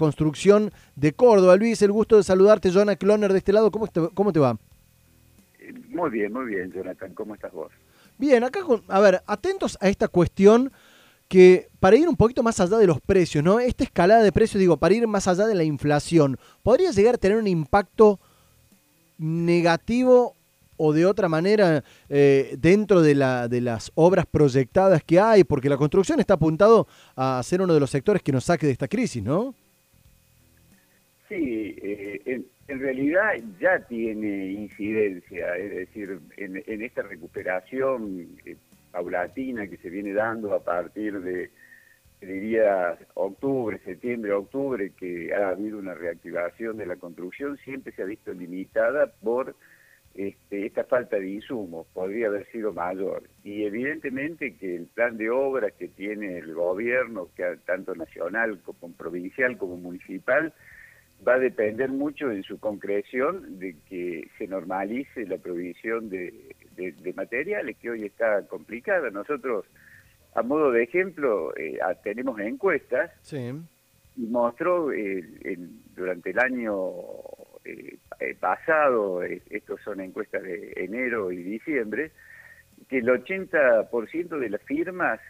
construcción de Córdoba. Luis, el gusto de saludarte, Jonathan Cloner de este lado. ¿Cómo te, cómo te va? Muy bien, muy bien, Jonathan. ¿Cómo estás vos? Bien, acá, con, a ver, atentos a esta cuestión que para ir un poquito más allá de los precios, ¿no? Esta escalada de precios, digo, para ir más allá de la inflación, ¿podría llegar a tener un impacto negativo o de otra manera eh, dentro de, la, de las obras proyectadas que hay? Porque la construcción está apuntado a ser uno de los sectores que nos saque de esta crisis, ¿no? Sí, eh, en, realidad ya tiene incidencia, es decir, en, en esta recuperación eh, paulatina que se viene dando a partir de, diría, octubre, septiembre, octubre, que ha habido una reactivación de la construcción, siempre se ha visto limitada por este, esta falta de insumos, podría haber sido mayor. Y evidentemente que el plan de obras que tiene el gobierno, que tanto nacional como provincial como municipal, va a depender mucho en su concreción de que se normalice la provisión de, de, materiales que hoy está complicada. Nosotros, a modo de ejemplo, eh, tenemos encuestas y mostró eh, durante el año eh, pasado, estos son encuestas de enero y diciembre, que el 80% de las firmas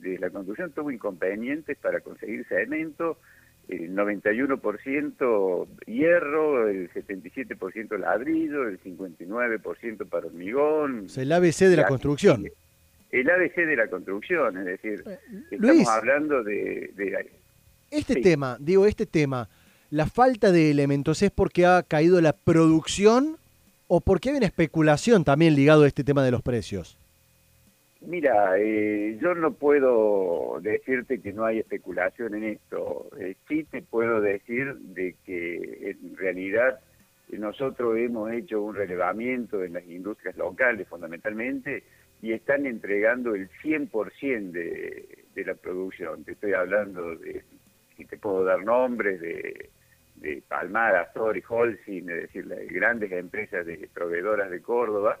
de la construcción tuvo inconvenientes para conseguir cemento, el 91% hierro, el 77% ladrillo, el 59% para hormigón. O sea, el ABC de la, construcción. El ABC de la construcción, es decir, eh, estamos hablando de... este tema, digo, este tema, la falta de elementos es porque ha caído la producción o porque hay una especulación también ligado a este tema de los precios. Mira, eh, yo no puedo decirte que no hay especulación en esto. Eh, sí te puedo decir de que en realidad nosotros hemos hecho un relevamiento en las industrias locales fundamentalmente y están entregando el 100% de, de la producción. Te estoy hablando de, si te puedo dar nombres, de de Palmar, Azor y Holcim, es decir, las grandes empresas de proveedoras de Córdoba,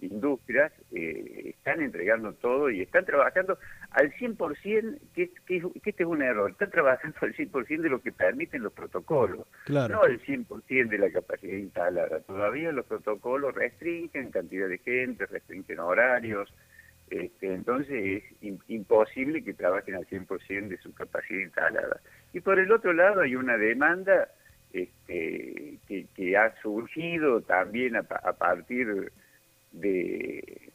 industrias, eh, están entregando todo y están trabajando al 100%, que, que, que este es un error, están trabajando al 100% de lo que permiten los protocolos, no al 100% de la capacidad instalada. Todavía los protocolos restringen cantidad de gente, restringen horarios, este, entonces es imposible que trabajen al 100% de su capacidad instalada. Y por el otro lado hay una demanda este, que, ha surgido también a, partir de,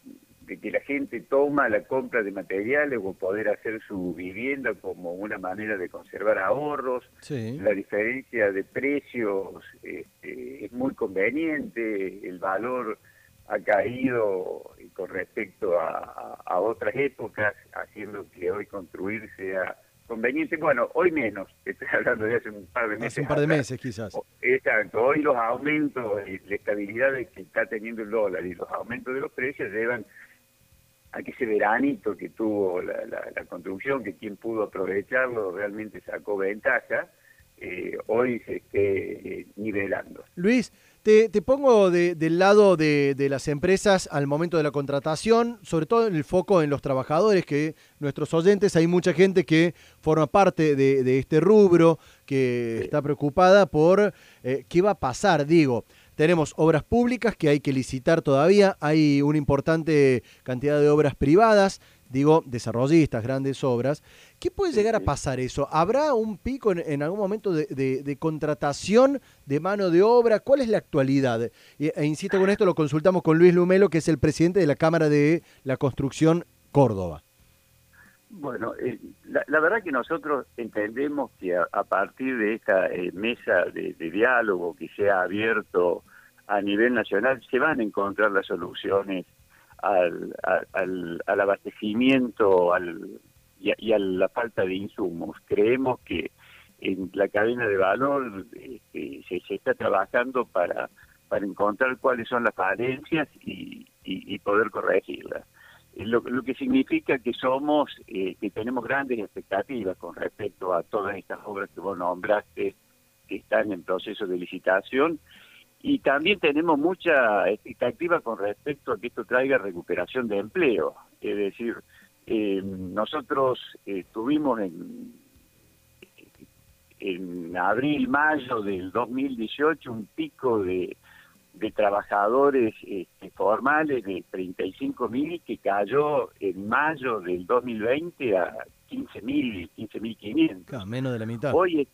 que la gente toma la compra de materiales o poder hacer su vivienda como una manera de conservar ahorros. La diferencia de precios este, es muy conveniente, el valor ha caído con respecto a, a, otras épocas, haciendo que hoy construir sea conveniente. Bueno, hoy menos, estoy hablando de hace un par de meses. Hace un par de meses quizás. Exacto, hoy los aumentos y la estabilidad que está teniendo el dólar y los aumentos de los precios llevan a que ese veranito que tuvo la, la, construcción, que quien pudo aprovecharlo realmente sacó ventaja, eh, hoy se esté eh, nivelando. Luis, te, pongo del lado de, las empresas al momento de la contratación, sobre todo en el foco en los trabajadores, que nuestros oyentes, hay mucha gente que forma parte de, este rubro, que está preocupada por eh, qué va a pasar, digo. Tenemos obras públicas que hay que licitar todavía, hay una importante cantidad de obras privadas, digo, desarrollistas, grandes obras. ¿Qué puede llegar a pasar eso? ¿Habrá un pico en, algún momento de, contratación de mano de obra? ¿Cuál es la actualidad? E, insisto con esto, lo consultamos con Luis Lumelo, que es el presidente de la Cámara de la Construcción Córdoba. Bueno, eh, la, verdad que nosotros entendemos que a, partir de esta eh, mesa de, diálogo que se ha abierto a nivel nacional, se van a encontrar las soluciones al, al, al abastecimiento al, y, a, la falta de insumos. Creemos que en la cadena de valor este, se, está trabajando para, para encontrar cuáles son las falencias y, y, poder corregirlas. Eh, lo, lo, que significa que somos, eh, que tenemos grandes expectativas con respecto a todas estas obras que vos nombraste, que están en proceso de licitación, y también tenemos mucha expectativa con respecto a que esto traiga recuperación de empleo. Es decir, eh, nosotros estuvimos en, en abril, mayo del 2018 un pico de, de trabajadores este, formales de 35 mil que cayó en mayo del 2020 a 15 mil, 15 mil 500. menos de la mitad. Hoy,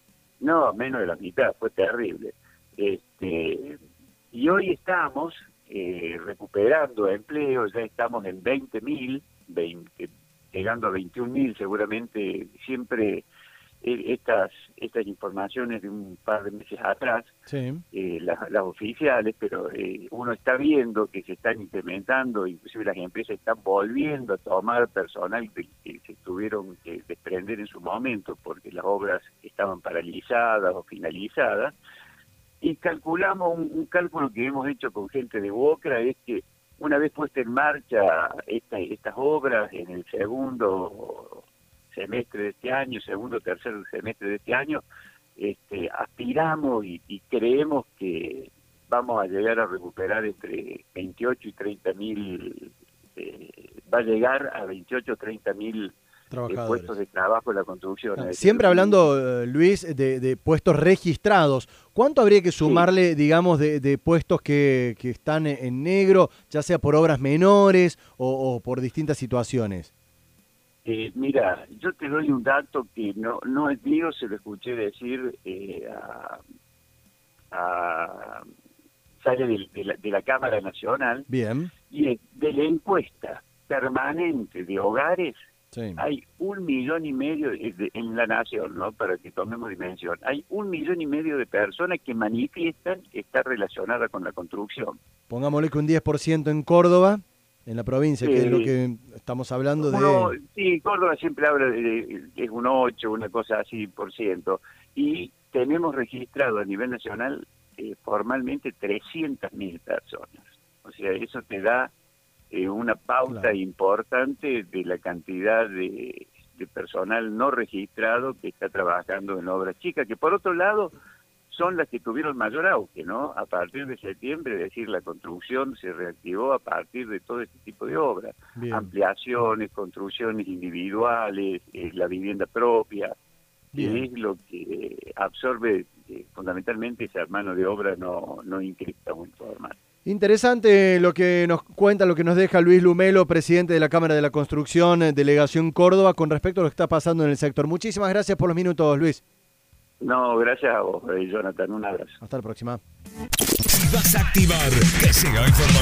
no, menos de la mitad, fue terrible. Este, y hoy estamos eh, recuperando empleo, ya estamos en 20 mil, llegando a 21 mil seguramente, siempre eh, estas estas informaciones de un par de meses atrás, eh, las, oficiales, pero uno está viendo que se están implementando, inclusive las empresas están volviendo a tomar personal que, que, se tuvieron que desprender en su momento porque las obras estaban paralizadas o finalizadas, y calculamos un, cálculo que hemos hecho con gente de Boca, es que una vez puesta en marcha estas obras en el segundo semestre de este año, segundo tercer semestre de este año, este, aspiramos y, creemos que vamos a llegar a recuperar entre 28 y 30 mil, eh, va a llegar a 28 o 30 mil puestos de trabajo en la construcción. siempre hablando, eh, Luis, de, puestos registrados. ¿Cuánto habría que sumarle, digamos, de, puestos que, están en negro, ya sea por obras menores o, por distintas situaciones? Eh, mira, yo te doy un dato que no, no es mío, se lo escuché decir eh, a, sale de, la, de, la, Cámara Nacional. Bien. Y de la encuesta permanente de hogares hay un millón y medio en la nación, ¿no? Para que tomemos dimensión. Hay un millón y medio de personas que manifiestan estar relacionadas con la construcción. Pongámosle que un 10% en Córdoba, en la provincia, que es lo que estamos hablando de... sí, Córdoba siempre habla de, es un 8, una cosa así por ciento. Y tenemos registrado a nivel nacional eh, formalmente 300.000 personas. O sea, eso te da eh, una pauta importante de la cantidad de, personal no registrado que está trabajando en obras chicas, que por otro lado son las que tuvieron mayor auge, ¿no? A partir de septiembre, es decir, la construcción se reactivó a partir de todo este tipo de obras, ampliaciones, construcciones individuales, eh, la vivienda propia, que es lo que absorbe eh, fundamentalmente esa mano de obra no, no inscrita o informal. Interesante lo que nos cuenta, lo que nos deja Luis Lumelo, presidente de la Cámara de la Construcción, eh, Delegación Córdoba, con respecto a lo que está pasando en el sector. Muchísimas gracias por los minutos, Luis. No, gracias a vos, eh, Jonathan. Un abrazo. Hasta la próxima. vas a activar, que siga informando.